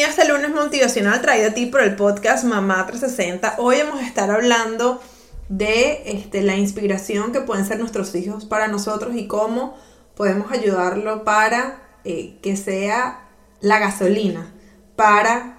bienvenido a este lunes motivacional traído a ti por el podcast Mamá 360. Hoy vamos a estar hablando de este, la inspiración que pueden ser nuestros hijos para nosotros y cómo podemos ayudarlo para eh, que sea la gasolina para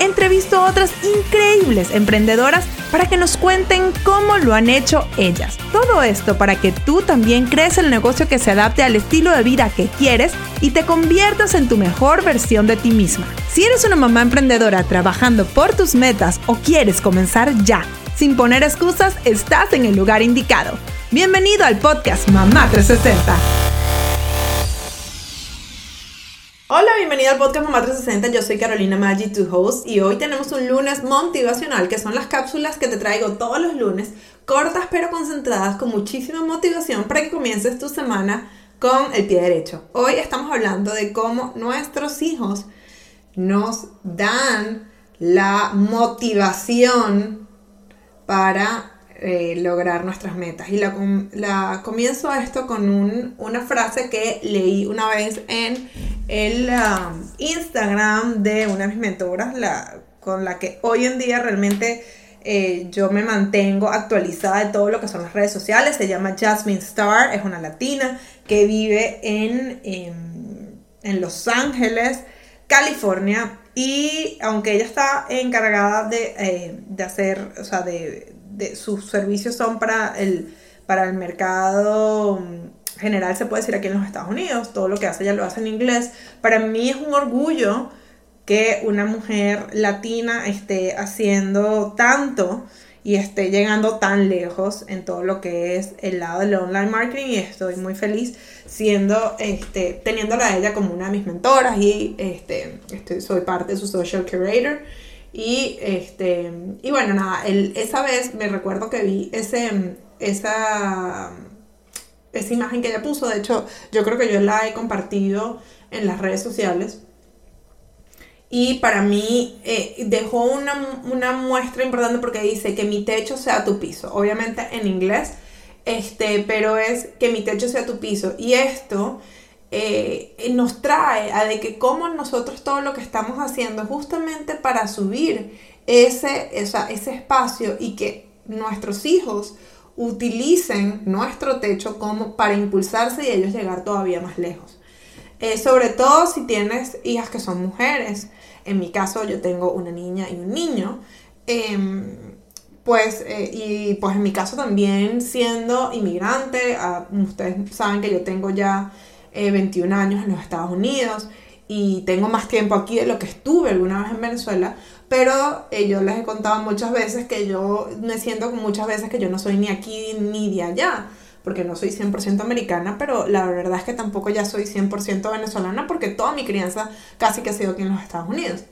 entrevisto a otras increíbles emprendedoras para que nos cuenten cómo lo han hecho ellas. Todo esto para que tú también crees el negocio que se adapte al estilo de vida que quieres y te conviertas en tu mejor versión de ti misma. Si eres una mamá emprendedora trabajando por tus metas o quieres comenzar ya, sin poner excusas, estás en el lugar indicado. Bienvenido al podcast Mamá 360. Hola, bienvenida al podcast Mamá 360. Yo soy Carolina Maggi, tu host, y hoy tenemos un lunes motivacional, que son las cápsulas que te traigo todos los lunes, cortas pero concentradas, con muchísima motivación para que comiences tu semana con el pie derecho. Hoy estamos hablando de cómo nuestros hijos nos dan la motivación para eh, lograr nuestras metas. Y la, la comienzo esto con una frase que leí una vez en el um, Instagram de una de mis mentoras, la, con la que hoy en día realmente eh, yo me mantengo actualizada de todo lo que son las redes sociales. Se llama Jasmine Star, es una latina que vive en, en, Los Ángeles, California. Y aunque ella está encargada de, eh, de hacer, o sea, de, de, sus servicios son para el, para el mercado general, se puede decir aquí en los Estados Unidos, todo lo que hace ella lo hace en inglés. Para mí es un orgullo que una mujer latina esté haciendo tanto y esté llegando tan lejos en todo lo que es el lado del online marketing y estoy muy feliz siendo este teniéndola a ella como una de mis mentoras y este soy parte de su social curator y, este, y bueno, nada, esa vez me recuerdo que vi ese, esa, esa imagen que ella puso. De hecho, yo creo que yo la he compartido en las redes sociales. Y para mí eh, dejó una, una, muestra importante porque dice que mi techo sea tu piso. Obviamente en inglés, este, pero es que mi techo sea tu piso. Y esto eh, nos trae a de que como nosotros todo lo que estamos haciendo justamente para subir ese, ese espacio y que nuestros hijos utilicen nuestro techo como para impulsarse y ellos llegar todavía más lejos. Eh, sobre todo si tienes hijas que son mujeres. En mi caso yo tengo una niña y un niño. Em, pues, eh, y pues en mi caso también siendo inmigrante, ah, ustedes saben que yo tengo ya 21 eh, años en los Estados Unidos y tengo más tiempo aquí de lo que estuve alguna vez en Venezuela, pero eh, yo les he contado muchas veces que yo me siento muchas veces que yo no soy ni aquí ni de allá, porque no soy 100% americana, pero la verdad es que tampoco ya soy 100% venezolana porque toda mi crianza casi que ha sido aquí en los Estados Unidos.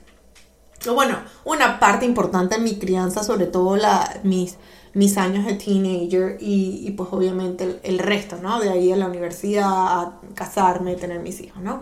Bueno, una parte importante de mi crianza, sobre todo la, mis mis años de teenager y, pues obviamente el, el, resto, ¿no? De ahí a la universidad, a casarme, tener mis hijos, ¿no?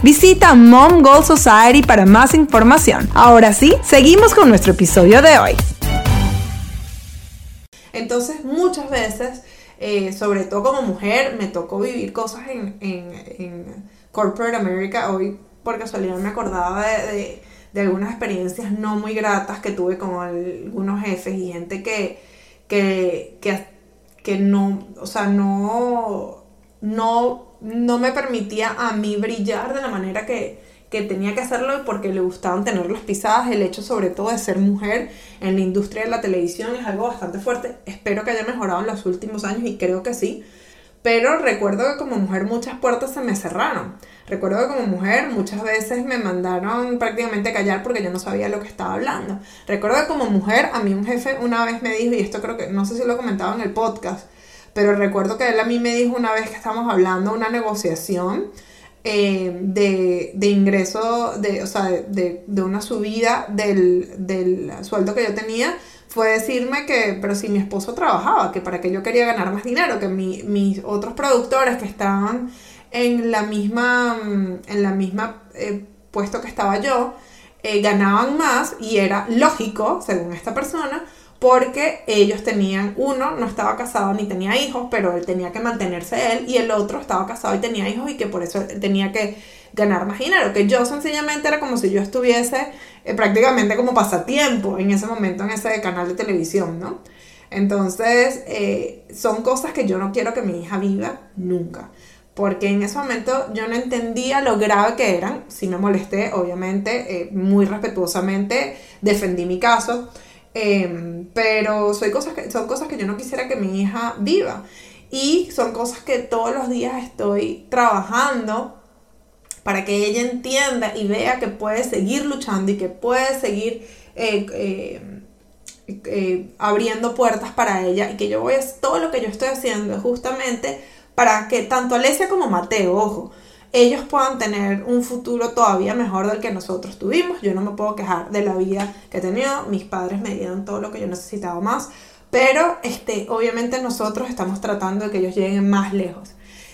Visita Mom Goal Society para más información. Ahora sí, seguimos con nuestro episodio de hoy. Entonces, muchas veces, eh, sobre todo como mujer, me tocó vivir cosas en, en, Corporate America. Hoy por casualidad me acordaba de, de, algunas experiencias no muy gratas que tuve con algunos jefes y gente que, que, que, que no, o sea, no, no, no me permitía a mí brillar de la manera que, que tenía que hacerlo porque le gustaban tener las pisadas. El hecho sobre todo de ser mujer en la industria de la televisión es algo bastante fuerte. Espero que haya mejorado en los últimos años y creo que sí. Pero recuerdo que como mujer muchas puertas se me cerraron. Recuerdo que como mujer muchas veces me mandaron prácticamente a callar porque yo no sabía lo que estaba hablando. Recuerdo que como mujer a mí un jefe una vez me dijo, y esto creo que no sé si lo comentaba en el podcast, pero recuerdo que él a mí me dijo una vez que estábamos hablando una negociación eh, de, de, ingreso, de, o sea, de, de una subida del, del, sueldo que yo tenía, fue decirme que, pero si mi esposo trabajaba, que para que yo quería ganar más dinero, que mi, mis otros productores que estaban en la misma, en la misma eh, puesto que estaba yo, eh, ganaban más y era lógico, según esta persona, porque ellos tenían, uno no estaba casado ni tenía hijos, pero él tenía que mantenerse él, y el otro estaba casado y tenía hijos y que por eso tenía que ganar más dinero, que yo sencillamente era como si yo estuviese eh, prácticamente como pasatiempo en ese momento en ese canal de televisión, ¿no? Entonces, eh, son cosas que yo no quiero que mi hija viva nunca. Porque en ese momento yo no entendía lo grave que eran. Si me molesté, obviamente, eh, muy respetuosamente defendí mi caso Em, pero soy cosas que, son cosas que yo no quisiera que mi hija viva. Y son cosas que todos los días estoy trabajando para que ella entienda y vea que puede seguir luchando y que puede seguir eh, eh, eh, abriendo puertas para ella y que yo voy a todo lo que yo estoy haciendo justamente para que tanto Alesia como Mateo, ojo, ellos puedan tener un futuro todavía mejor del que nosotros tuvimos. Yo no me puedo quejar de la vida que he tenido, mis padres me dieron todo lo que yo necesitaba más, pero este, obviamente nosotros estamos tratando de que ellos lleguen más lejos.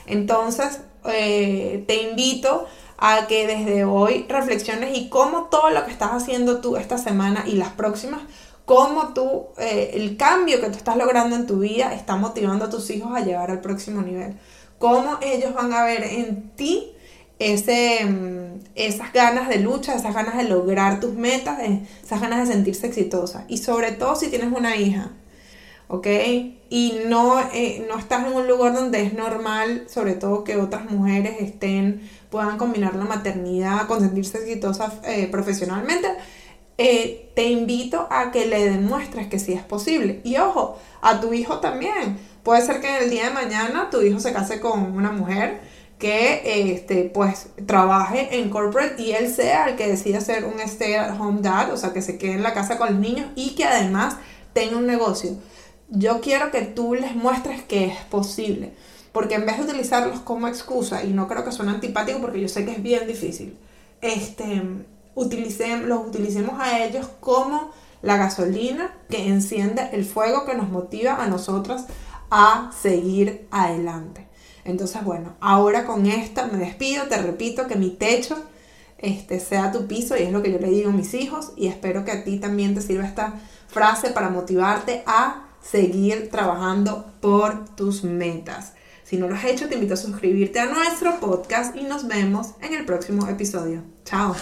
Entonces, eh, te invito a que desde hoy reflexiones y cómo todo lo que estás haciendo tú esta semana y las próximas, cómo tú, eh, el cambio que tú estás logrando en tu vida está motivando a tus hijos a llegar al próximo nivel cómo ellos van a ver en ti ese, mm, esas ganas de lucha, esas ganas de lograr tus metas, eh, esas ganas de sentirse exitosa. Y sobre todo si tienes una hija, ¿ok? Y no, eh, no estás en un lugar donde es normal, sobre todo que otras mujeres estén, puedan combinar la maternidad con sentirse exitosa eh, profesionalmente. te invito a que le demuestres que sí es posible. Y ojo, a tu hijo también. Puede ser que el día de mañana tu hijo se case con una mujer que este, pues trabaje en corporate y él sea el que decida ser un stay at home dad, o sea, que se quede en la casa con los niños y que además tenga un negocio. Yo quiero que tú les muestres que es posible, porque en vez de utilizarlos como excusa, y no creo que suene antipático porque yo sé que es bien difícil, este, utilicemos, los utilicemos a ellos como la gasolina que enciende el fuego que nos motiva a nosotras a seguir adelante. Entonces, bueno, ahora con esto me despido, te repito que mi techo este, sea tu piso y es lo que yo le digo a mis hijos y espero que a ti también te sirva esta frase para motivarte a seguir trabajando por tus metas. Si no lo has hecho, te invito a suscribirte a nuestro podcast y nos vemos en el próximo episodio. Chao.